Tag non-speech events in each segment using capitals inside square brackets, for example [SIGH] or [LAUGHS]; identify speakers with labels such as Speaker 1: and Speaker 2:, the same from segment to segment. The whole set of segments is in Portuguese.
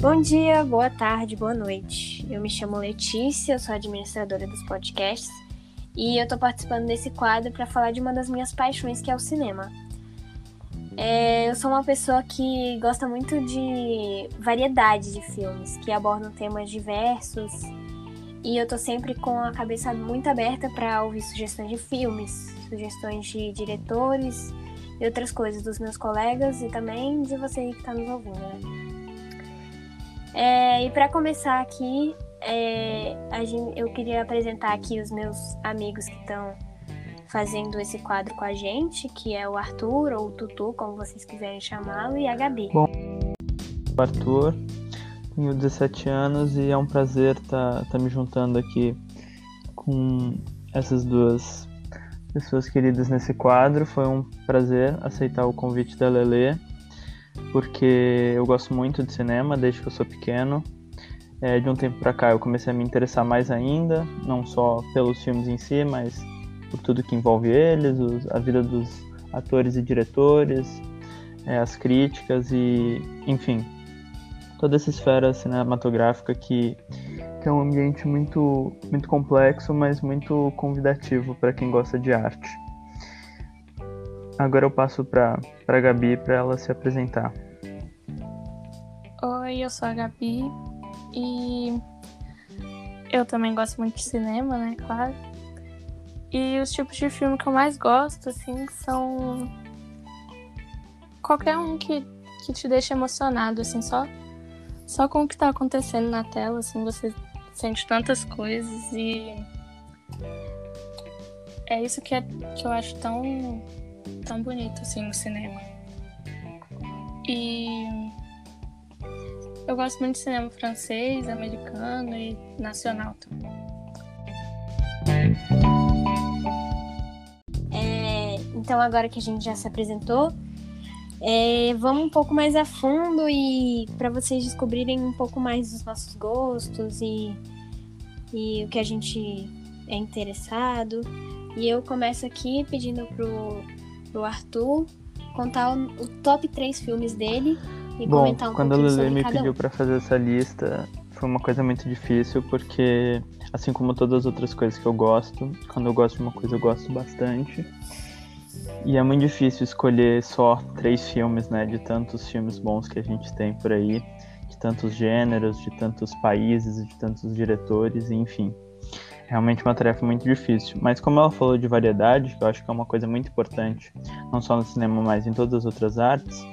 Speaker 1: Bom dia, boa tarde, boa noite. Eu me chamo Letícia, eu sou administradora dos podcasts e eu tô participando desse quadro para falar de uma das minhas paixões, que é o cinema. É, eu sou uma pessoa que gosta muito de variedade de filmes, que abordam temas diversos e eu tô sempre com a cabeça muito aberta para ouvir sugestões de filmes, sugestões de diretores e outras coisas dos meus colegas e também de você que está nos ouvindo. Né? É, e para começar aqui, é, gente, eu queria apresentar aqui os meus amigos que estão fazendo esse quadro com a gente, que é o Arthur, ou o Tutu, como vocês quiserem chamá-lo, e a Gabi.
Speaker 2: Bom, Arthur, tenho 17 anos e é um prazer estar tá, tá me juntando aqui com essas duas pessoas queridas nesse quadro. Foi um prazer aceitar o convite da Lele, porque eu gosto muito de cinema desde que eu sou pequeno. É, de um tempo para cá eu comecei a me interessar mais ainda, não só pelos filmes em si, mas por tudo que envolve eles, os, a vida dos atores e diretores, é, as críticas e, enfim, toda essa esfera cinematográfica que, que é um ambiente muito, muito complexo, mas muito convidativo para quem gosta de arte. Agora eu passo para a Gabi para ela se apresentar.
Speaker 3: Oi, eu sou a Gabi e eu também gosto muito de cinema, né, claro. E os tipos de filme que eu mais gosto, assim, são qualquer um que, que te deixa emocionado, assim, só só com o que tá acontecendo na tela, assim, você sente tantas coisas e é isso que, é, que eu acho tão, tão bonito, assim, no cinema. E eu gosto muito de cinema francês, americano e nacional também.
Speaker 1: É, então, agora que a gente já se apresentou, é, vamos um pouco mais a fundo e para vocês descobrirem um pouco mais dos nossos gostos e, e o que a gente é interessado. E eu começo aqui pedindo pro, pro Arthur contar o, o top 3 filmes dele e
Speaker 2: Bom,
Speaker 1: comentar um
Speaker 2: quando
Speaker 1: a
Speaker 2: Lele me pediu
Speaker 1: um.
Speaker 2: para fazer essa lista, foi uma coisa muito difícil, porque assim como todas as outras coisas que eu gosto, quando eu gosto de uma coisa eu gosto bastante. E é muito difícil escolher só três filmes, né? De tantos filmes bons que a gente tem por aí, de tantos gêneros, de tantos países, de tantos diretores, enfim. Realmente uma tarefa muito difícil. Mas como ela falou de variedade, que eu acho que é uma coisa muito importante, não só no cinema, mas em todas as outras artes,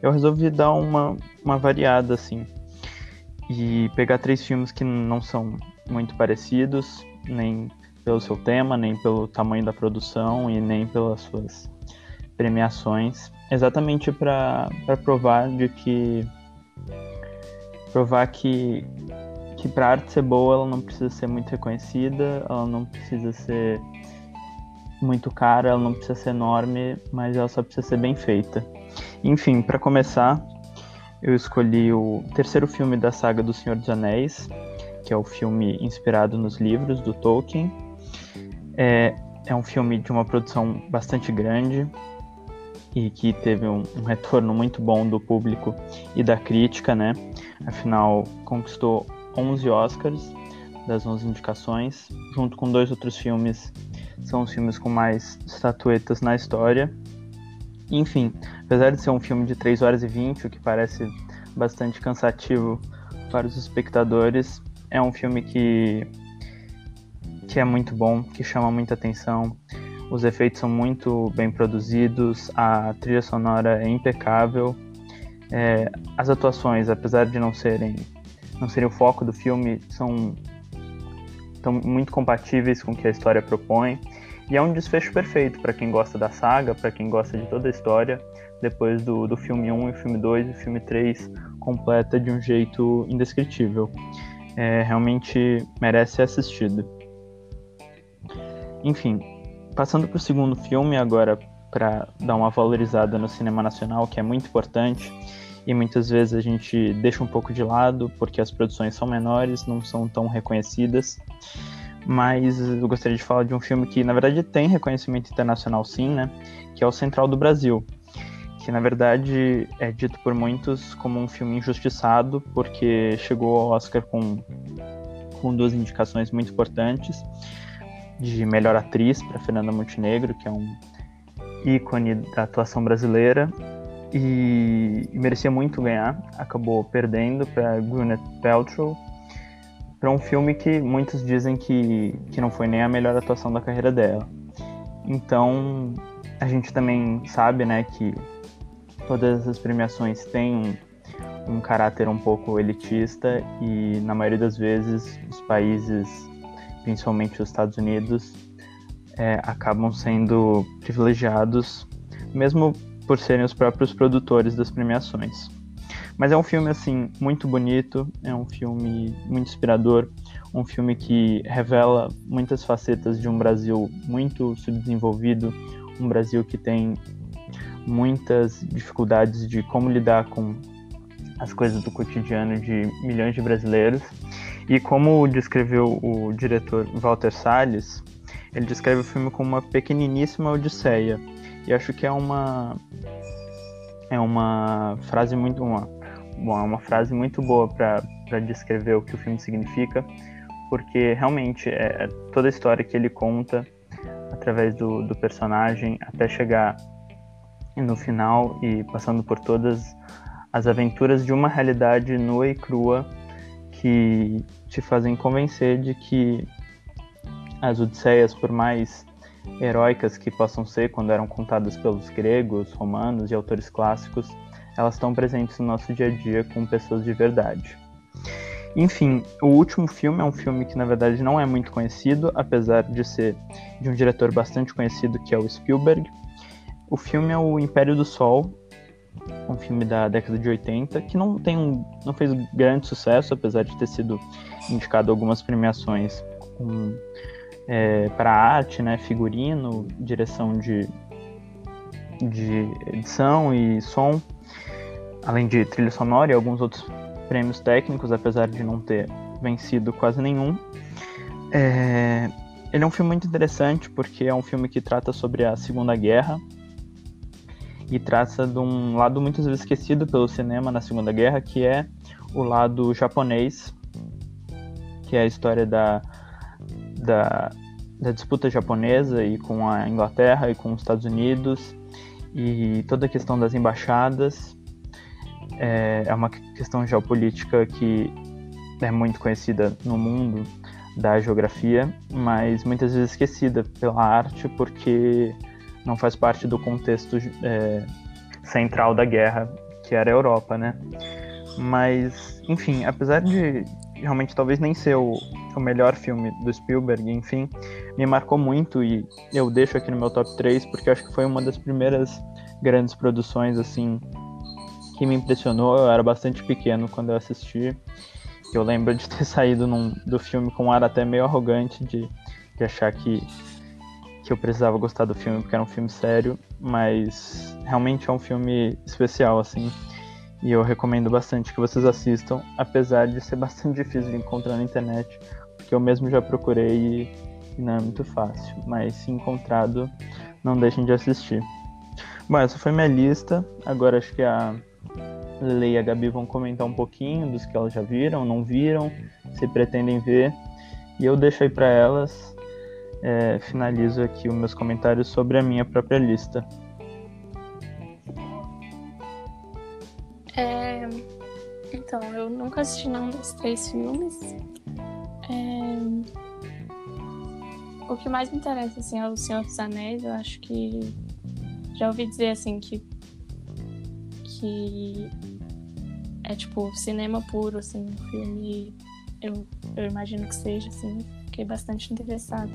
Speaker 2: eu resolvi dar uma, uma variada, assim. E pegar três filmes que não são muito parecidos, nem pelo seu tema, nem pelo tamanho da produção e nem pelas suas premiações, exatamente para provar de que provar que que para arte ser boa, ela não precisa ser muito reconhecida, ela não precisa ser muito cara, ela não precisa ser enorme, mas ela só precisa ser bem feita. Enfim, para começar, eu escolhi o terceiro filme da saga do Senhor dos Anéis, que é o filme inspirado nos livros do Tolkien, é, é um filme de uma produção bastante grande e que teve um, um, retorno muito bom do público e da crítica, né? Afinal, conquistou 11 Oscars das 11 indicações, junto com dois outros filmes, são os filmes com mais estatuetas na história. Enfim, apesar de ser um filme de 3 horas e 20, o que parece bastante cansativo para os espectadores, é um filme que que é muito bom, que chama muita atenção. Os efeitos são muito bem produzidos, a trilha sonora é impecável. É, as atuações, apesar de não serem não serem o foco do filme, são tão muito compatíveis com o que a história propõe. E é um desfecho perfeito para quem gosta da saga, para quem gosta de toda a história. Depois do, do filme 1 e filme 2 e filme 3 completa de um jeito indescritível. É, realmente merece ser assistido. Enfim, passando para o segundo filme agora para dar uma valorizada no cinema nacional, que é muito importante e muitas vezes a gente deixa um pouco de lado porque as produções são menores, não são tão reconhecidas. Mas eu gostaria de falar de um filme que na verdade tem reconhecimento internacional sim, né? Que é o Central do Brasil, que na verdade é dito por muitos como um filme injustiçado, porque chegou ao Oscar com, com duas indicações muito importantes de melhor atriz para Fernanda Montenegro, que é um ícone da atuação brasileira, e, merecia muito ganhar, acabou perdendo para Gwyneth Paltrow, para um filme que muitos dizem que, que não foi nem a melhor atuação da carreira dela. Então, a gente também sabe, né, que todas as premiações têm um, um caráter um pouco elitista e na maioria das vezes os países, principalmente os Estados Unidos, é, acabam sendo privilegiados, mesmo por serem os próprios produtores das premiações. Mas é um filme assim muito bonito, é um filme muito inspirador, um filme que revela muitas facetas de um Brasil muito subdesenvolvido, um Brasil que tem muitas dificuldades de como lidar com as coisas do cotidiano de milhões de brasileiros. E como descreveu o diretor Walter Salles, ele descreve o filme como uma pequeniníssima odisseia. E acho que é uma é uma frase muito uma, uma frase muito boa para descrever o que o filme significa, porque realmente é toda a história que ele conta através do, do personagem até chegar no final e passando por todas as aventuras de uma realidade nua e crua que te fazem convencer de que as Odisseias, por mais heróicas que possam ser quando eram contadas pelos gregos, romanos e autores clássicos, elas estão presentes no nosso dia a dia com pessoas de verdade. Enfim, o último filme é um filme que na verdade não é muito conhecido, apesar de ser de um diretor bastante conhecido que é o Spielberg. O filme é o Império do Sol, um filme da década de 80 que não tem um, não fez grande sucesso, apesar de ter sido indicado algumas premiações com, é, para arte, né, figurino, direção de, de edição e som, além de trilha sonora e alguns outros prêmios técnicos, apesar de não ter vencido quase nenhum. É... Ele é um filme muito interessante porque é um filme que trata sobre a Segunda Guerra e trata de um lado muitas vezes esquecido pelo cinema na Segunda Guerra, que é o lado japonês, que é a história da, da, da disputa japonesa e com a Inglaterra e com os Estados Unidos e toda a questão das embaixadas é, é uma questão geopolítica que é muito conhecida no mundo da geografia, mas muitas vezes esquecida pela arte porque não faz parte do contexto é, central da guerra, que era a Europa, né? Mas, enfim, apesar de realmente talvez nem ser o, o melhor filme do Spielberg, enfim, me marcou muito e eu deixo aqui no meu top 3 porque acho que foi uma das primeiras grandes produções assim que me impressionou, eu era bastante pequeno quando eu assisti. Eu lembro de ter [LAUGHS] saído num, do filme com um ar até meio arrogante de, de achar que, que eu precisava gostar do filme porque era um filme sério, mas realmente é um filme especial, assim. E eu recomendo bastante que vocês assistam, apesar de ser [LAUGHS] bastante difícil de encontrar na internet, porque eu mesmo já procurei e, não é muito fácil. Mas se encontrado, não deixem de assistir. Bom, essa foi minha lista. Agora acho que a Lele e a Gabi vão comentar um pouquinho dos que elas já viram, não viram, se pretendem ver. E eu deixo aí para elas. É, finalizo aqui os meus comentários sobre a minha própria lista.
Speaker 3: É, então, eu nunca assisti nenhum dos três filmes. É, o que mais me interessa assim, é o Senhor dos Anéis. Eu acho que já ouvi dizer assim que que é tipo cinema puro, assim, um filme. Eu, eu imagino que seja, assim, fiquei bastante interessada.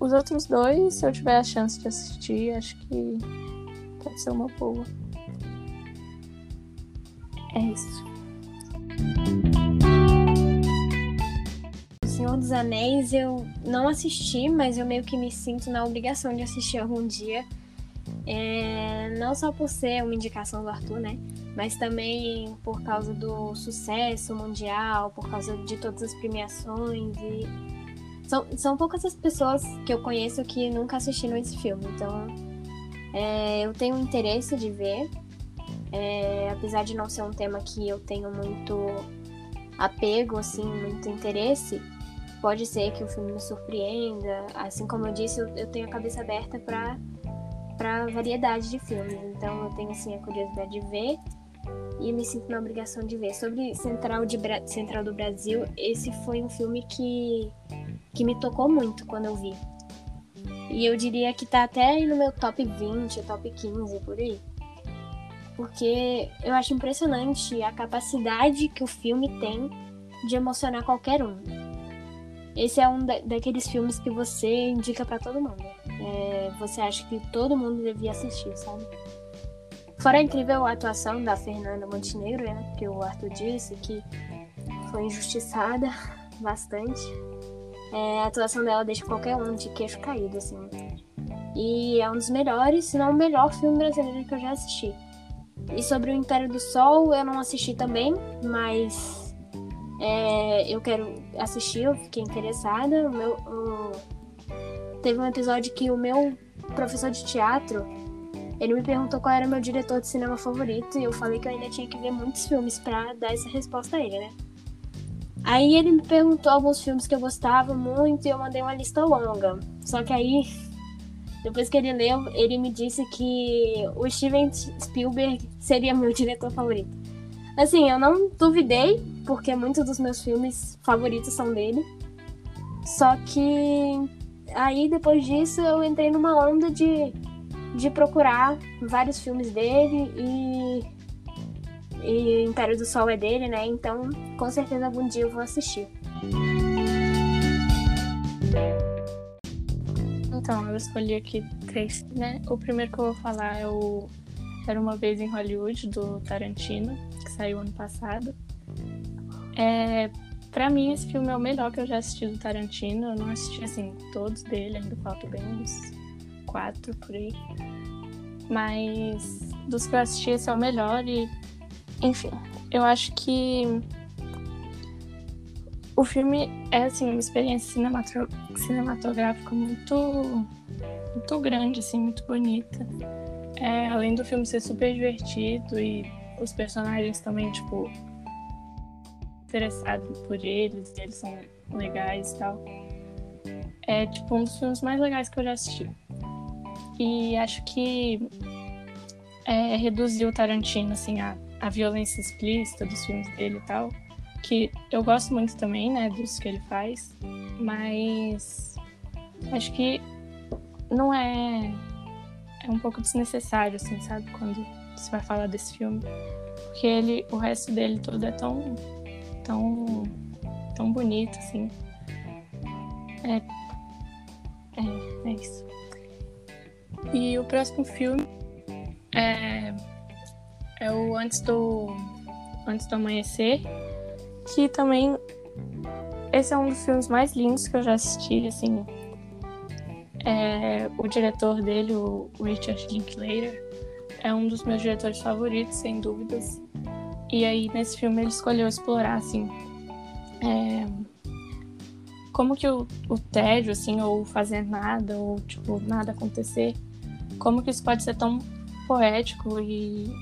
Speaker 3: Os outros dois, se eu tiver a chance de assistir, acho que pode ser uma boa. É isso.
Speaker 1: Senhor dos Anéis eu não assisti, mas eu meio que me sinto na obrigação de assistir algum dia é, não só por ser uma indicação do Arthur, né? Mas também por causa do sucesso mundial, por causa de todas as premiações e. São, são poucas as pessoas que eu conheço que nunca assistiram esse filme, então É, eu tenho interesse de ver, é, apesar de não ser um tema que eu tenho muito apego, assim, muito interesse, pode ser que o filme me surpreenda. Assim como eu disse, eu, eu tenho a cabeça aberta para para variedade de filmes. Então eu tenho assim a curiosidade de ver e me sinto na obrigação de ver. Sobre Central, de Bra Central do Brasil, esse foi um filme que, que me tocou muito quando eu vi. E eu diria que tá até no meu top 20, top 15, por aí. Porque eu acho impressionante a capacidade que o filme tem de emocionar qualquer um. Esse é um da daqueles filmes que você indica para todo mundo. É, você acha que todo mundo devia assistir, sabe? Fora a incrível atuação da Fernanda Montenegro, né? Que o Arthur disse que foi injustiçada [LAUGHS] bastante. É, a atuação dela deixa qualquer um de queixo caído, assim. E é um dos melhores, se não o melhor filme brasileiro que eu já assisti. E sobre o Império do Sol, eu não assisti também, mas é, eu quero assistir, eu fiquei interessada. Meu. Teve um episódio que o meu professor de teatro ele me perguntou qual era meu diretor de cinema favorito e eu falei que eu ainda tinha que ver muitos filmes para dar essa resposta a ele, né? Aí ele me perguntou alguns filmes que eu gostava muito e eu mandei uma lista longa. Só que aí, depois que ele leu, ele me disse que o Steven Spielberg seria meu [LAUGHS] diretor favorito. Assim, eu não duvidei, porque muitos dos meus filmes favoritos são dele. Só que aí depois disso eu entrei numa onda de de procurar vários filmes dele e, e Império do Sol é dele, né? Então, com certeza algum dia eu vou assistir.
Speaker 3: Então, eu escolhi aqui três, né? O primeiro que eu vou falar é o Era uma vez em Hollywood do Tarantino, que saiu ano passado. É, para mim esse filme é o melhor que eu já assisti do Tarantino. Eu não assisti assim todos dele, ainda falta bem uns quatro por aí. Mas dos que eu assisti, esse é o melhor e. Enfim, eu acho que. O filme é, assim, uma experiência cinematográfica muito. muito grande, assim, muito bonita. É, além do filme ser super divertido e os personagens também, tipo. interessados por eles, eles são legais e tal. É, tipo, um dos filmes mais legais que eu já assisti. E acho que é, reduziu o Tarantino, assim, a, a violência explícita dos filmes dele e tal. Que eu gosto muito também, né, dos que ele faz. Mas acho que não é. É um pouco desnecessário, assim, sabe? Quando se vai falar desse filme. Porque ele, o resto dele todo é tão. tão. tão bonito, assim. É. É, é isso. E o próximo filme é, é o Antes do, Antes do Amanhecer, que também esse é um dos filmes mais lindos que eu já assisti, assim. É, o diretor dele, o Richard Linklater, é um dos meus diretores favoritos, sem dúvidas. E aí, nesse filme, ele escolheu explorar, assim, é, como que o, o tédio, assim, ou fazer nada, ou, tipo, nada acontecer, como que isso pode ser tão poético e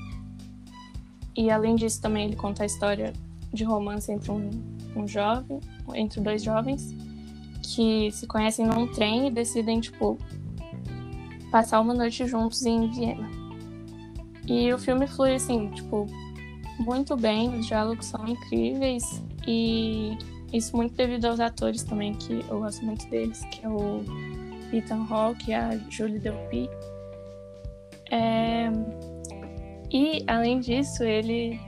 Speaker 3: e além disso também ele conta a história de romance entre um, um jovem, entre dois jovens que se conhecem num trem e decidem tipo passar uma noite juntos em Viena. E o filme flui assim, tipo, muito bem, os diálogos são incríveis e isso muito devido aos atores também, que eu gosto muito deles, que é o Ethan Hawke e a Julie Delpy. É... E, além disso, ele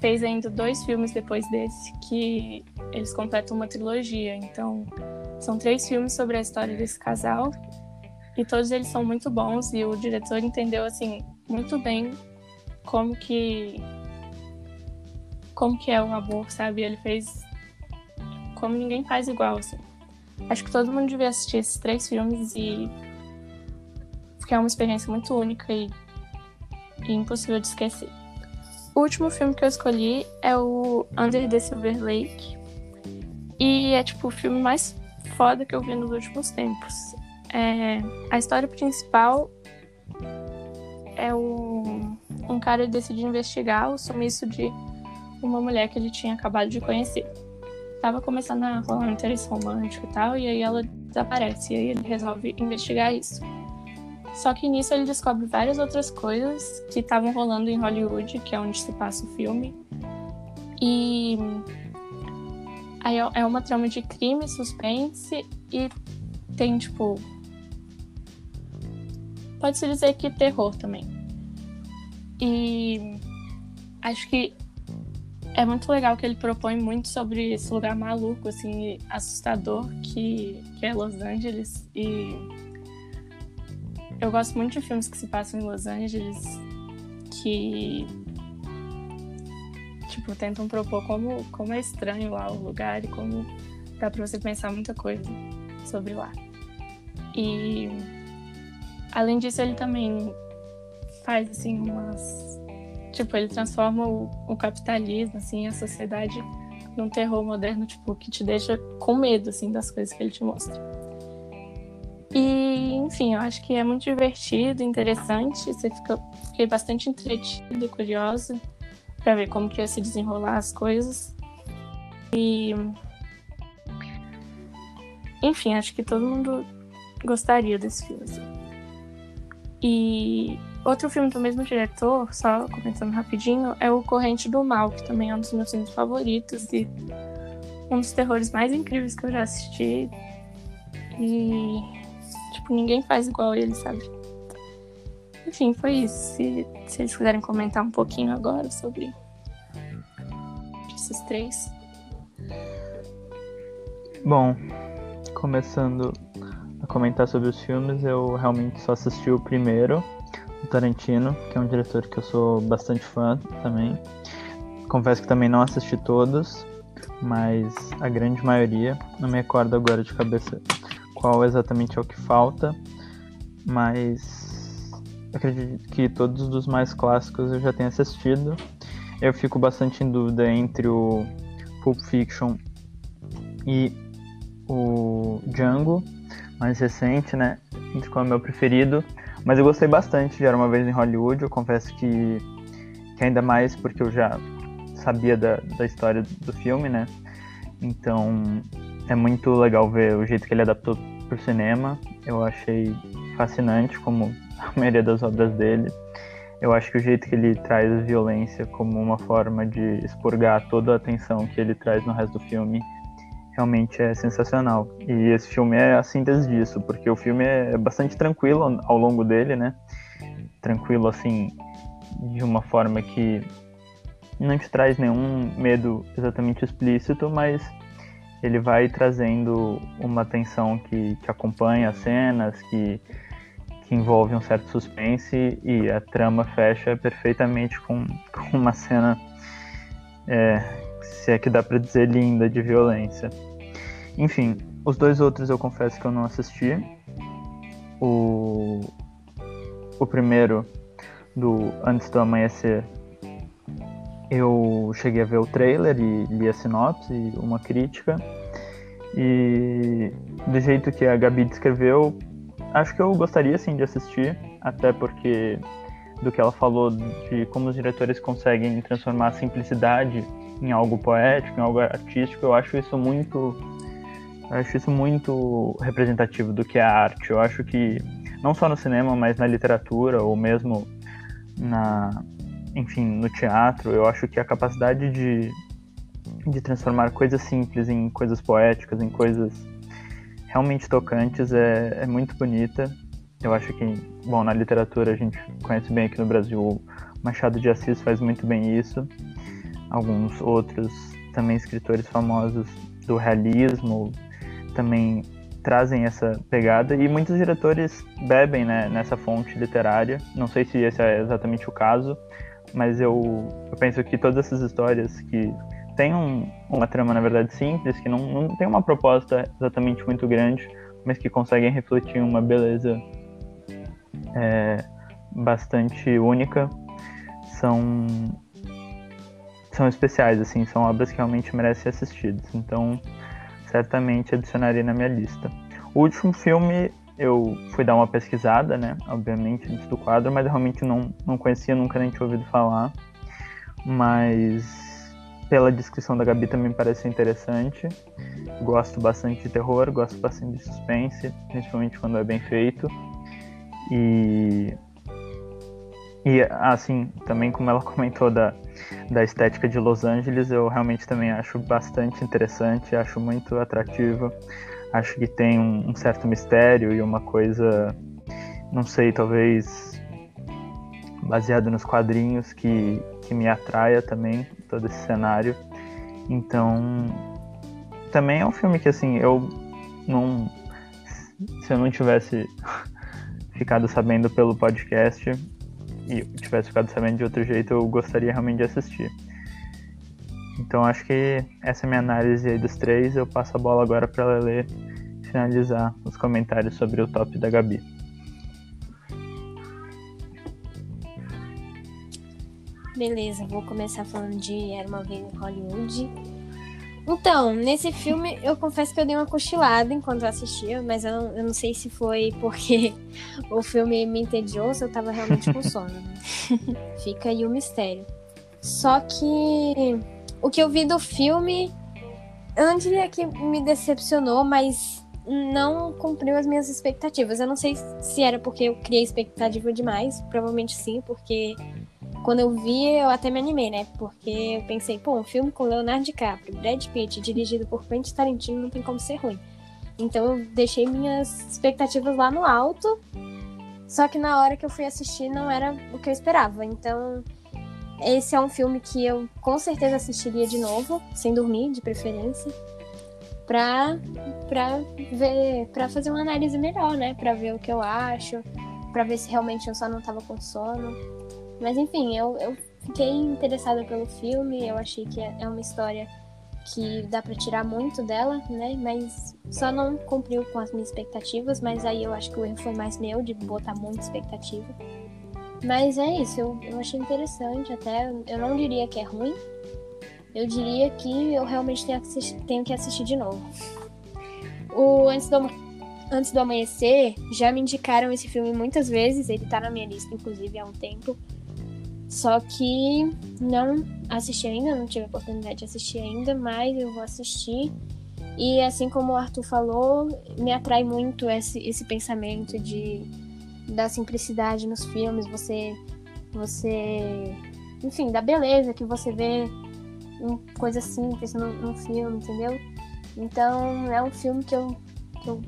Speaker 3: fez ainda dois filmes depois desse, que eles completam uma trilogia. Então, são três filmes sobre a história desse casal. E todos eles são muito bons. E o diretor entendeu, assim, muito bem como que... Como que é o amor, sabe? Ele fez como ninguém faz igual, assim. Acho que todo mundo devia assistir esses três filmes e porque é uma experiência muito única e, e impossível de esquecer. O último filme que eu escolhi é o Under the Silver Lake. E é tipo o filme mais foda que eu vi nos últimos tempos. É, a história principal é um, cara decide investigar o sumiço de uma mulher que ele tinha acabado de conhecer. Tava começando a rolar um interesse romântico e tal, e aí ela desaparece. E aí ele resolve investigar isso. Só que nisso ele descobre várias outras coisas que estavam rolando em Hollywood, que é onde se passa o filme. E aí é, é uma trama de crime, suspense e tem tipo pode-se dizer que terror também. E acho que é muito legal que ele propõe muito sobre esse lugar maluco, assim, assustador que, que é Los Angeles. E eu gosto muito de filmes que se passam em Los Angeles que tipo tentam propor como como é estranho lá o lugar e como dá para você pensar muita coisa sobre lá. E além disso ele também faz assim umas tipo ele transforma o, o capitalismo assim a sociedade num terror moderno tipo que te deixa com medo assim das coisas que ele te mostra. E, enfim, eu acho que é muito divertido, interessante. Você fica, fiquei bastante entretido, curiosa para ver como que ia se desenrolar as coisas. E, enfim, acho que todo mundo gostaria desse filme. Assim. E outro filme do mesmo diretor, só comentando rapidinho, é O Corrente do Mal, que também é um dos meus filmes favoritos e um dos terrores mais incríveis que eu já assisti. E Tipo, ninguém faz igual ele, sabe? Enfim, foi isso. Se, se eles quiserem comentar um pouquinho agora sobre esses três.
Speaker 2: Bom, começando a comentar sobre os filmes, eu realmente só assisti o primeiro, o Tarantino, que é um diretor que eu sou bastante fã também. Confesso que também não assisti todos, mas a grande maioria. Não me recordo agora de cabeça qual exatamente é o que falta, mas acredito que todos os mais clássicos eu já tenho assistido. Eu fico bastante em dúvida entre o Pulp Fiction e o Django, mais recente, né? Entre qual é o meu preferido. Mas eu gostei bastante de Era Uma Vez em Hollywood. Eu confesso que, que ainda mais porque eu já sabia da, da história do filme, né? Então é muito legal ver o jeito que ele adaptou para o cinema. Eu achei fascinante, como a maioria das obras dele. Eu acho que o jeito que ele traz a violência como uma forma de expurgar toda a atenção que ele traz no resto do filme realmente é sensacional. E esse filme é a síntese disso, porque o filme é bastante tranquilo ao longo dele, né? Tranquilo assim, de uma forma que não te traz nenhum medo exatamente explícito, mas ele vai trazendo uma tensão que, que acompanha as cenas, que, que envolve um certo suspense e a trama fecha perfeitamente com, com uma cena, é, se é que dá para dizer linda, de violência. Enfim, os dois outros eu confesso que eu não assisti. O, o primeiro, do Antes do Amanhecer, eu cheguei a ver o trailer e li a sinopse e uma crítica. E do jeito que a Gabi descreveu, acho que eu gostaria sim de assistir, até porque do que ela falou de como os diretores conseguem transformar a simplicidade em algo poético, em algo artístico, eu acho isso muito eu acho isso muito representativo do que é a arte. Eu acho que não só no cinema, mas na literatura ou mesmo na enfim, no teatro, eu acho que a capacidade de, de transformar coisas simples em coisas poéticas, em coisas realmente tocantes é, é muito bonita. Eu acho que, bom, na literatura a gente conhece bem aqui no Brasil, Machado de Assis faz muito bem isso. Alguns outros também escritores famosos do realismo também trazem essa pegada e muitos diretores bebem né, nessa fonte literária. Não sei se esse é exatamente o caso, mas eu, eu penso que todas essas histórias que têm um, uma trama, na verdade, simples, que não, não tem uma proposta exatamente muito grande, mas que conseguem refletir uma beleza é, bastante única, são, são especiais, assim, são obras que realmente merecem ser assistidas. Então, certamente adicionaria na minha lista. O último filme eu fui dar uma pesquisada, né? Obviamente, antes do quadro, mas eu realmente não, não conhecia, nunca nem tinha ouvido falar. Mas pela descrição da Gabi também parece interessante. Gosto bastante de terror, gosto bastante de suspense, principalmente quando é bem feito. E. E assim, também como ela [LAUGHS] comentou da, da estética de Los Angeles, eu realmente também acho bastante interessante, acho muito atrativo. Acho que tem um, um certo mistério e uma coisa, não sei, talvez baseado nos quadrinhos que, que me atraia também, todo esse cenário. Então, também é um filme que, assim, eu não. Se eu não tivesse [LAUGHS] ficado sabendo pelo podcast e tivesse ficado sabendo de outro jeito, eu gostaria realmente de assistir. Então, acho que essa é a minha análise aí dos três. Eu passo a bola agora para Lele finalizar os comentários sobre o top da Gabi.
Speaker 1: Beleza, vou começar falando de Era uma vez em Hollywood. Então, nesse filme, eu confesso que eu dei uma cochilada enquanto eu assistia, mas eu não, eu não sei se foi porque [LAUGHS] o filme me entediou, se eu tava realmente com [LAUGHS] sono. Né? Fica aí o mistério. Só que o que eu vi do filme, eu não diria que me decepcionou, mas não cumpriu as minhas expectativas. Eu não sei se era porque eu criei expectativa demais, provavelmente sim, porque quando eu vi, eu até me animei, né? Porque eu pensei, pô, um filme com Leonardo DiCaprio, Brad Pitt, dirigido por Quentin Tarantino, não tem como ser ruim. Então eu deixei minhas expectativas lá no alto, só que na hora que eu fui assistir não era o que eu esperava. Então, esse é um filme que eu com certeza assistiria de novo, sem dormir, de preferência, pra, pra ver, pra fazer uma análise melhor, né? Pra ver o que eu acho, pra ver se realmente eu só não tava com sono. Mas enfim, eu, eu fiquei interessada pelo filme, eu achei que é uma história que dá para tirar muito dela, né? Mas só não cumpriu com as minhas expectativas, mas aí eu acho que o erro foi mais meu de botar muita expectativa. Mas é isso, eu, eu achei interessante até. Eu não diria que é ruim. Eu diria que eu realmente tenho que assistir, tenho que assistir de novo. O Antes do, Antes do Amanhecer já me indicaram esse filme muitas vezes, ele tá na minha lista, inclusive, há um tempo. Só que não assisti ainda, não tive a oportunidade de assistir ainda, mas eu vou assistir. E assim como o Arthur falou, me atrai muito esse, esse pensamento de da simplicidade nos filmes, você você enfim, da beleza que você vê em coisas simples no, no filme, entendeu? Então é um filme que eu, que eu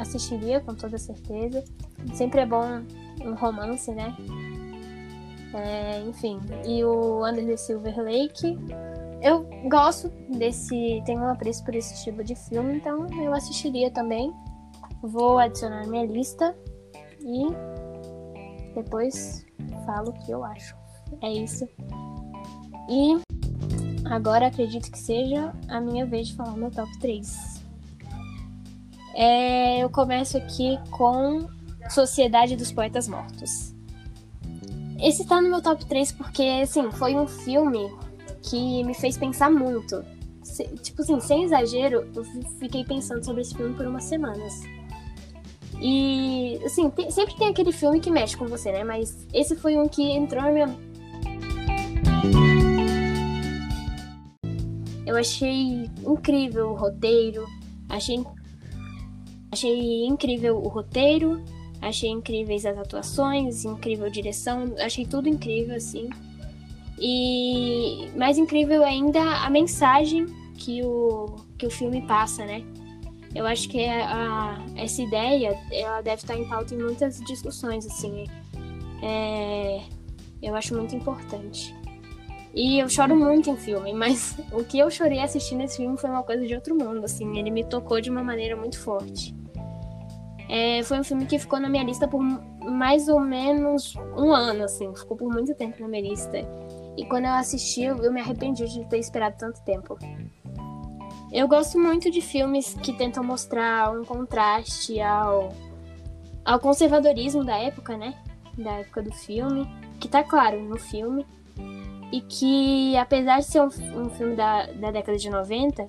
Speaker 1: assistiria com toda certeza. Sempre é bom um romance, né? É, enfim, e o Under the Silver Lake. Eu gosto desse. Tenho um apreço por esse tipo de filme, então eu assistiria também. Vou adicionar minha lista e depois falo o que eu acho. É isso. E agora acredito que seja a minha vez de falar meu top 3. É, eu começo aqui com Sociedade dos Poetas Mortos. Esse tá no meu top 3 porque, assim, foi um filme que me fez pensar muito. Se, tipo assim, sem exagero, eu fiquei pensando sobre esse filme por umas semanas. E, assim, sempre tem aquele filme que mexe com você, né? Mas esse foi um que entrou na minha. Eu achei incrível o roteiro, achei, achei incrível o roteiro, Achei incríveis as atuações, incrível direção, achei tudo incrível, assim. E mais incrível ainda a mensagem que o, que o filme passa, né? Eu acho que a, essa ideia ela deve estar em pauta em muitas discussões, assim. É, eu acho muito importante. E eu choro muito em filme, mas [LAUGHS] o que eu chorei assistindo esse filme foi uma coisa de outro mundo, assim. Ele me tocou de uma maneira muito forte. É, foi um filme que ficou na minha lista por mais ou menos um ano, assim. Ficou por muito tempo na minha lista. E quando eu assisti, eu me arrependi de ter esperado tanto tempo. Eu gosto muito de filmes que tentam mostrar um contraste ao, ao conservadorismo da época, né? Da época do filme. Que tá claro no filme. E que, apesar de ser um, um filme da, da década de 90,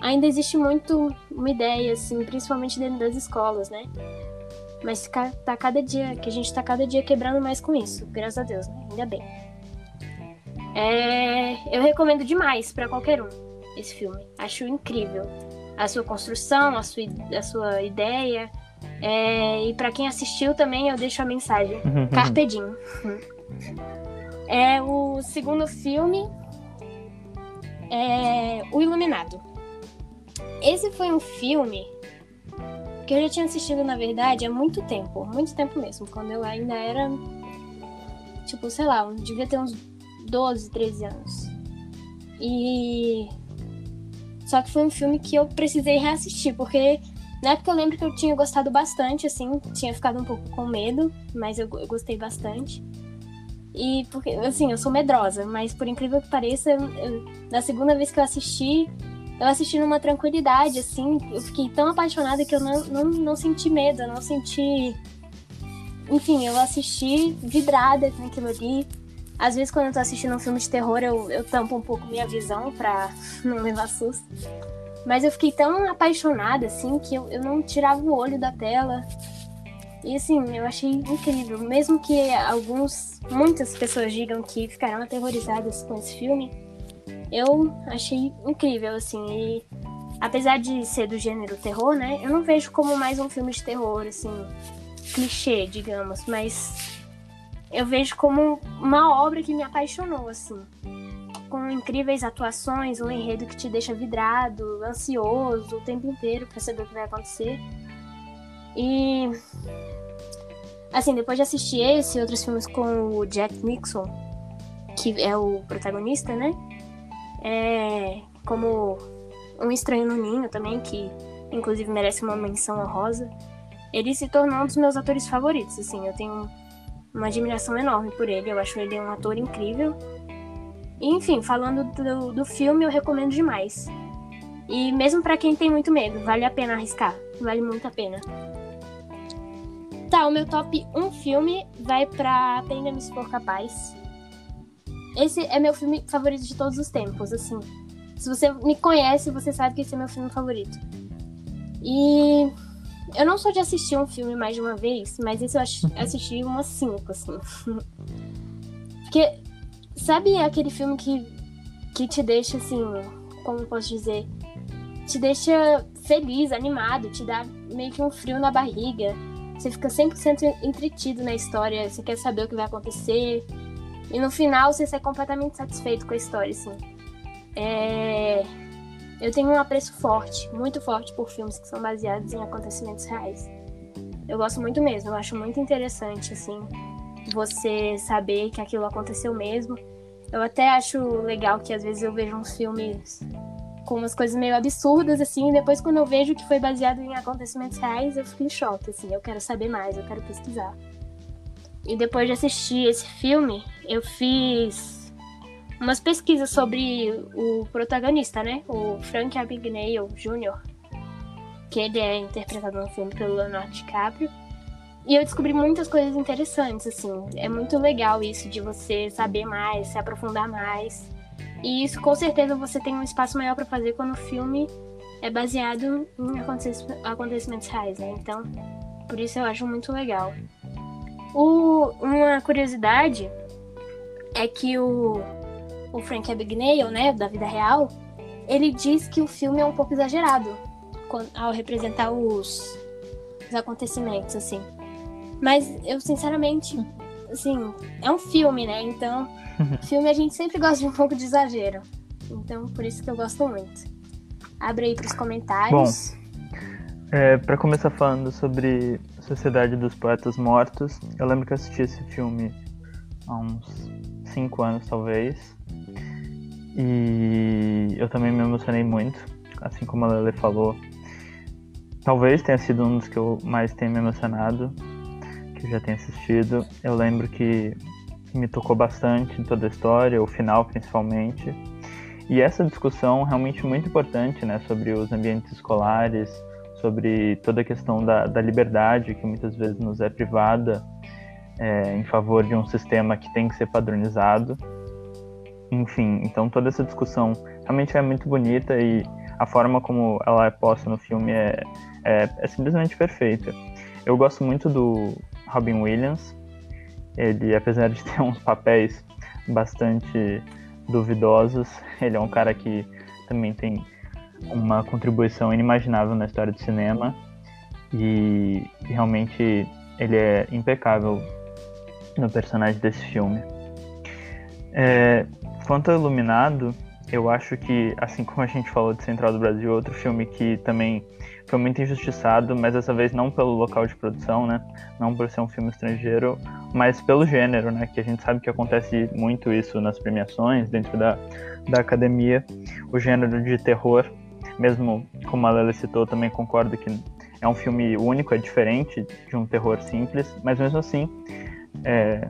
Speaker 1: ainda existe muito uma ideia, assim, principalmente dentro das escolas, né? Mas tá cada dia, que a gente tá cada dia quebrando mais com isso, graças a Deus, né? Ainda bem. É, eu recomendo demais para qualquer um esse filme. Acho incrível a sua construção, a sua, a sua ideia. É, e para quem assistiu também, eu deixo a mensagem. [LAUGHS] Carpe diem. É o segundo filme, é O Iluminado. Esse foi um filme que eu já tinha assistido, na verdade, há muito tempo. Muito tempo mesmo. Quando eu ainda era. Tipo, sei lá, devia ter uns 12, 13 anos. E. Só que foi um filme que eu precisei reassistir, porque na época eu lembro que eu tinha gostado bastante, assim, tinha ficado um pouco com medo, mas eu, eu gostei bastante. E porque, assim, eu sou medrosa, mas por incrível que pareça, eu, na segunda vez que eu assisti, eu assisti numa tranquilidade, assim, eu fiquei tão apaixonada que eu não, não, não senti medo, eu não senti. Enfim, eu assisti vidrada naquilo ali. Às vezes, quando eu tô assistindo um filme de terror, eu, eu tampo um pouco minha visão pra [LAUGHS] não levar susto. Mas eu fiquei tão apaixonada, assim, que eu, eu não tirava o olho da tela. E assim, eu achei incrível. Mesmo que alguns, muitas pessoas digam que ficaram aterrorizadas com esse filme, eu achei incrível, assim. E apesar de ser do gênero terror, né? Eu não vejo como mais um filme de terror, assim, clichê, digamos, mas eu vejo como uma obra que me apaixonou, assim. Com incríveis atuações, um enredo que te deixa vidrado, ansioso o tempo inteiro para saber o que vai acontecer. E Assim, depois de assistir esse e outros filmes com o Jack Nixon, que é o protagonista, né? É, como Um Estranho no Ninho também, que inclusive merece uma menção honrosa. Ele se tornou um dos meus atores favoritos, assim, eu tenho uma admiração enorme por ele, eu acho ele um ator incrível. E, enfim, falando do, do filme, eu recomendo demais. E mesmo para quem tem muito medo, vale a pena arriscar, vale muito a pena. Tá, o meu top 1 filme vai pra Aprenda-me Se For Capaz. Esse é meu filme favorito de todos os tempos, assim. Se você me conhece, você sabe que esse é meu filme favorito. E eu não sou de assistir um filme mais de uma vez, mas esse eu assisti umas cinco, assim. [LAUGHS] Porque, sabe aquele filme que, que te deixa, assim, como posso dizer? Te deixa feliz, animado, te dá meio que um frio na barriga você fica 100% entretido na história, você quer saber o que vai acontecer. E no final você sai completamente satisfeito com a história, assim. É... Eu tenho um apreço forte, muito forte por filmes que são baseados em acontecimentos reais. Eu gosto muito mesmo, eu acho muito interessante, assim, você saber que aquilo aconteceu mesmo. Eu até acho legal que às vezes eu vejo uns filmes com umas coisas meio absurdas, assim, e depois quando eu vejo que foi baseado em acontecimentos reais, eu fico em choque, assim, eu quero saber mais, eu quero pesquisar. E depois de assistir esse filme, eu fiz umas pesquisas sobre o protagonista, né? O Frank Abagnale Jr., que ele é interpretado no filme pelo Leonardo DiCaprio. E eu descobri muitas coisas interessantes, assim. É muito legal isso de você saber mais, se aprofundar mais. E isso com certeza você tem um espaço maior para fazer quando o filme é baseado em acontecimentos reais, né? Então, por isso eu acho muito legal. O, uma curiosidade é que o, o Frank Abagnale, né, da vida real, ele diz que o filme é um pouco exagerado ao representar os, os acontecimentos, assim. Mas eu, sinceramente, assim, é um filme, né? Então, [LAUGHS] filme a gente sempre gosta de um pouco de exagero. Então, por isso que eu gosto muito. Abre aí para os comentários.
Speaker 2: Bom, é, para começar falando sobre Sociedade dos Poetas Mortos, eu lembro que eu assisti esse filme há uns 5 anos, talvez. E eu também me emocionei muito, assim como a Lele falou. Talvez tenha sido um dos que eu mais tenha me emocionado, que eu já tenha assistido. Eu lembro que me tocou bastante em toda a história, o final principalmente. E essa discussão realmente muito importante, né, sobre os ambientes escolares, sobre toda a questão da, da liberdade que muitas vezes nos é privada é, em favor de um sistema que tem que ser padronizado. Enfim, então toda essa discussão realmente é muito bonita e a forma como ela é posta no filme é, é, é simplesmente perfeita. eu gosto muito do Robin Williams. Ele, apesar de [LAUGHS] ter uns papéis bastante duvidosos, ele é um cara que também tem uma contribuição inimaginável na história do cinema e realmente ele é impecável no personagem desse filme. É, quanto ao Iluminado, eu acho que, assim como a gente falou de Central do Brasil, outro filme que também foi muito injustiçado, mas dessa vez não pelo local de produção, né? Não por ser um filme estrangeiro, mas pelo gênero, né? Que a gente sabe que acontece muito isso nas premiações, dentro da, da academia. O gênero de terror, mesmo como a Lele citou, também concordo que é um filme único, é diferente de um terror simples, mas mesmo assim, é,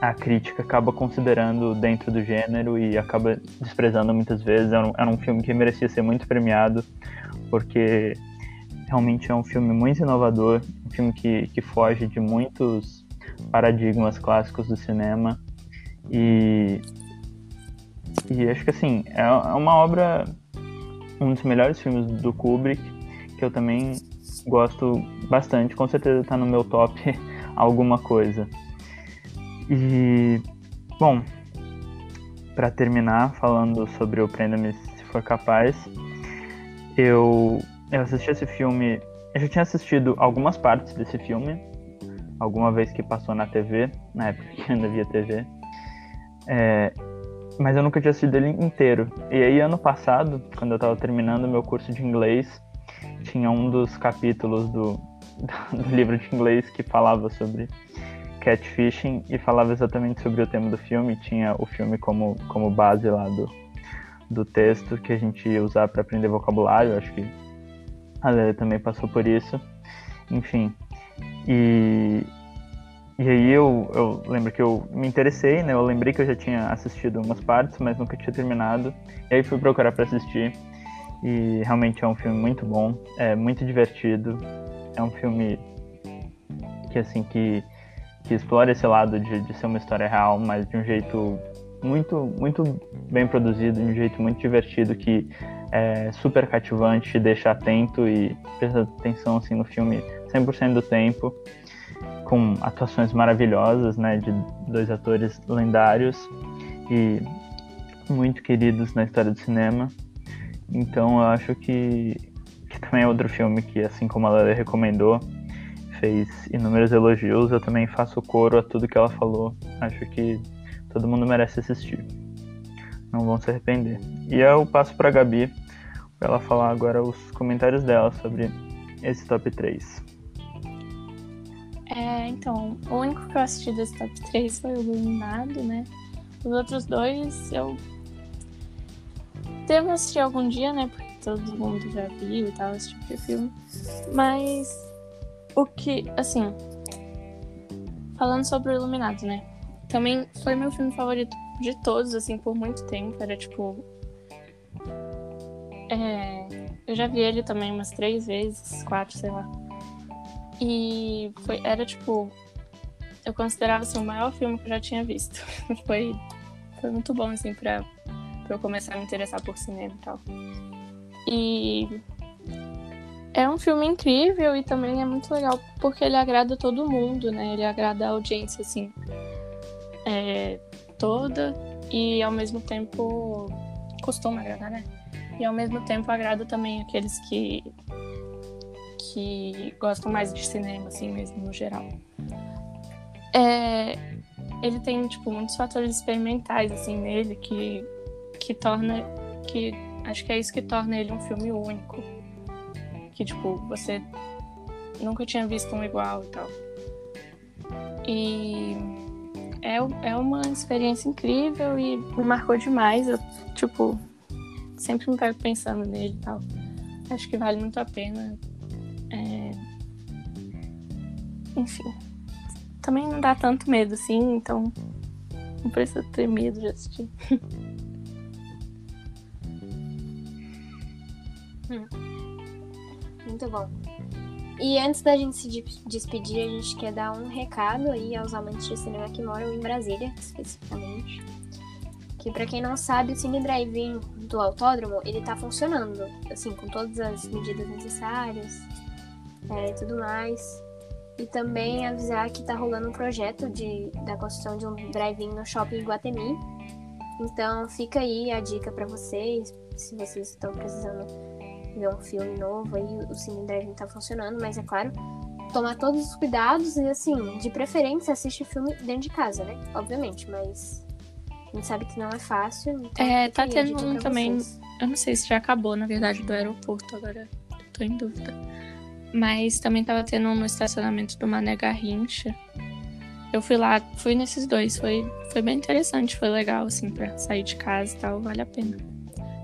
Speaker 2: a crítica acaba considerando dentro do gênero e acaba desprezando muitas vezes. Era um, era um, filme que merecia ser muito premiado, porque realmente é um filme muito inovador, um filme que, que foge de muitos paradigmas clássicos do cinema. E, e acho que assim, é, é uma obra, um dos melhores filmes do Kubrick, que eu também gosto bastante, com certeza está no meu top [LAUGHS] alguma coisa. E, bom, para terminar, falando sobre o Prenda-me Se For Capaz, eu, eu assisti esse filme. Eu já tinha assistido algumas partes desse filme, alguma vez que passou na TV, na época que ainda via TV. É, mas eu nunca tinha assistido ele inteiro. E aí, ano passado, quando eu estava terminando meu curso de inglês, tinha um dos capítulos do, [LAUGHS] do livro de inglês que falava sobre catfishing e falava exatamente sobre o tema do filme. Tinha o filme como, como base lá do, do texto que a gente ia usar para aprender vocabulário. Acho que a Lélia também passou por isso. Enfim. E, e aí eu, eu lembro que eu me interessei, né? Eu lembrei que eu já tinha assistido umas partes, mas nunca tinha terminado. E aí fui procurar para assistir. E realmente é um filme muito bom, é muito divertido. É um filme que assim que que explora esse lado de, de ser uma história real, mas de um jeito muito, muito bem produzido, de um jeito muito divertido, que é super cativante, deixa atento e presta atenção assim, no filme 100% do tempo, com atuações maravilhosas, né, de dois atores lendários e muito queridos na história do cinema. Então eu acho que, que também é outro filme que, assim como a Lele recomendou, fez inúmeros elogios, eu também faço coro a tudo que ela falou. Acho que todo mundo merece assistir. Não vão se arrepender. E eu passo para a Gabi para ela falar agora os comentários dela sobre esse top 3.
Speaker 3: É, então, o único que eu assisti desse top 3 foi o Iluminado, né? Os outros dois eu devo assistir algum dia, né? Porque todo mundo já viu e tal, esse tipo de filme. Mas o que, assim, falando sobre o Iluminado, né? Também foi meu filme favorito de todos, assim, por muito tempo. Era tipo. É, eu já vi ele também umas três vezes, quatro, sei lá. E foi, era tipo. Eu considerava assim, o maior filme que eu já tinha visto. [LAUGHS] foi, foi muito bom, assim, pra, pra eu começar a me interessar por cinema e tal. E é um filme incrível e também é muito legal porque ele agrada todo mundo, né? Ele agrada a audiência, assim, é, toda e ao mesmo tempo costuma agradar, né? E ao mesmo tempo agrada também aqueles que que gostam mais de cinema, assim mesmo, no geral. É, ele tem, tipo, muitos fatores experimentais, assim, nele que, que torna... que acho que é isso que torna ele um filme único que, tipo, você nunca tinha visto um igual e tal. E é, é uma experiência incrível e me marcou demais. Eu, tipo, sempre me pego pensando nele e tal. Acho que vale muito a pena. É... Enfim. Também não dá tanto medo assim, então não precisa ter medo de assistir. [LAUGHS]
Speaker 1: hum. Muito bom. E antes da gente se despedir, a gente quer dar um recado aí aos amantes de cinema que moram em Brasília, especificamente. Que para quem não sabe, o Cine Drive-In do autódromo, ele tá funcionando, assim, com todas as medidas necessárias é, e tudo mais. E também avisar que tá rolando um projeto de, da construção de um drive-in no shopping Guatemi. Então fica aí a dica para vocês, se vocês estão precisando ver um filme novo, aí o Cine Drive-in tá funcionando, mas é claro, tomar todos os cuidados e assim, de preferência assiste filme dentro de casa, né? Obviamente, mas a gente sabe que não é fácil. Então
Speaker 3: É, tá tendo um também-
Speaker 1: vocês.
Speaker 3: Eu não sei se já acabou, na verdade, do aeroporto, agora tô em dúvida. Mas também tava tendo um no estacionamento do Mané Garrincha. Eu fui lá, fui nesses dois, foi, foi bem interessante, foi legal, assim, pra sair de casa e tal, vale a pena.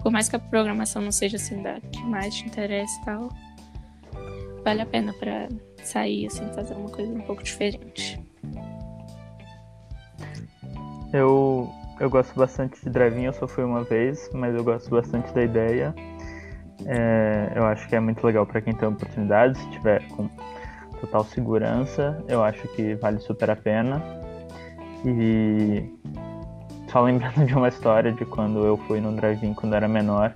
Speaker 3: Por mais que a programação não seja, assim, da que mais te interessa e tal, vale a pena pra sair, assim, fazer uma coisa um pouco diferente.
Speaker 2: Eu, eu gosto bastante de drive-in, eu só fui uma vez, mas eu gosto bastante da ideia. É, eu acho que é muito legal para quem tem oportunidade, se tiver com total segurança, eu acho que vale super a pena. E só lembrando [LAUGHS] de uma história de quando eu fui no drive-in quando era menor,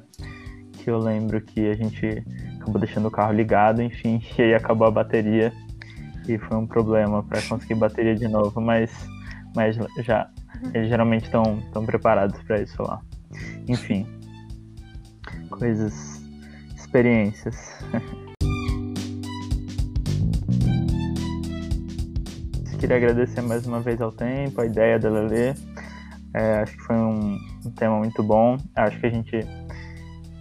Speaker 2: que eu lembro que a gente acabou deixando o carro ligado, enfim, [LAUGHS] e aí acabou a bateria e foi um problema para conseguir bateria de novo, mas, mas já eles geralmente estão estão preparados para isso lá. Enfim, coisas, experiências. [LAUGHS] Queria agradecer mais uma vez ao tempo, a ideia da Lelê. É, acho que foi um, um tema muito bom. Acho que a gente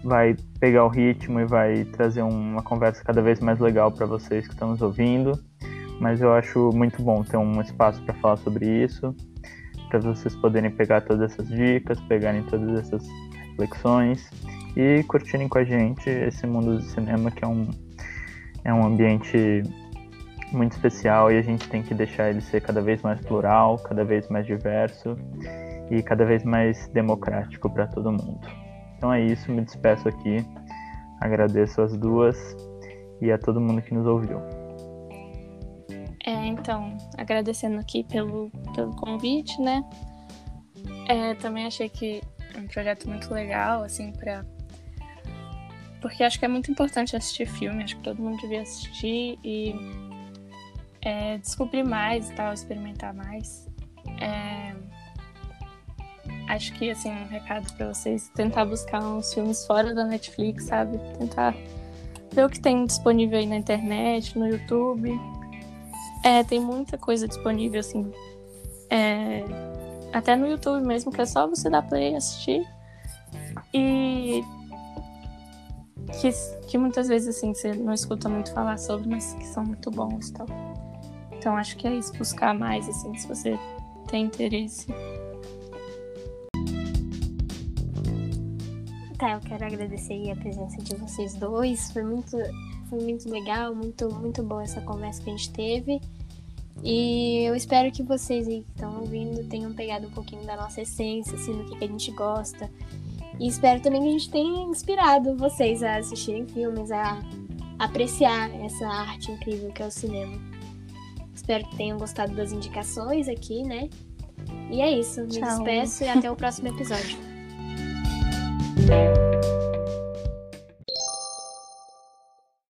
Speaker 2: vai pegar o ritmo e vai trazer uma conversa cada vez mais legal para vocês que estão nos ouvindo. Mas eu acho muito bom ter um espaço para falar sobre isso, para vocês poderem pegar todas essas dicas, pegarem todas essas reflexões e curtirem com a gente esse mundo do cinema que é um, é um ambiente muito especial e a gente tem que deixar ele ser cada vez mais plural, cada vez mais diverso e cada vez mais democrático para todo mundo. Então é isso, me despeço aqui, agradeço as duas e a todo mundo que nos ouviu.
Speaker 3: É, então, agradecendo aqui pelo, pelo convite, né? É, também achei que é um projeto muito legal, assim, pra. Porque acho que é muito importante assistir filme, acho que todo mundo devia assistir e é, descobrir mais e tal, experimentar mais. É, acho que, assim, um recado pra vocês, tentar buscar uns filmes fora da Netflix, sabe? Tentar ver o que tem disponível aí na internet, no YouTube. É, tem muita coisa disponível, assim. É, até no YouTube mesmo, que é só você dar play e assistir. E que, que muitas vezes, assim, você não escuta muito falar sobre, mas que são muito bons tal. Então acho que é isso, buscar mais, assim, se você tem interesse.
Speaker 1: Tá, eu quero agradecer a presença de vocês dois. Foi muito, foi muito legal, muito, muito boa essa conversa que a gente teve. E eu espero que vocês aí que estão ouvindo tenham pegado um pouquinho da nossa essência, assim, do que, que a gente gosta. E espero também que a gente tenha inspirado vocês a assistirem filmes, a apreciar essa arte incrível que é o cinema. Espero que tenham gostado das indicações aqui, né? E é isso. Me
Speaker 3: Tchau.
Speaker 1: despeço e até o próximo episódio. [LAUGHS]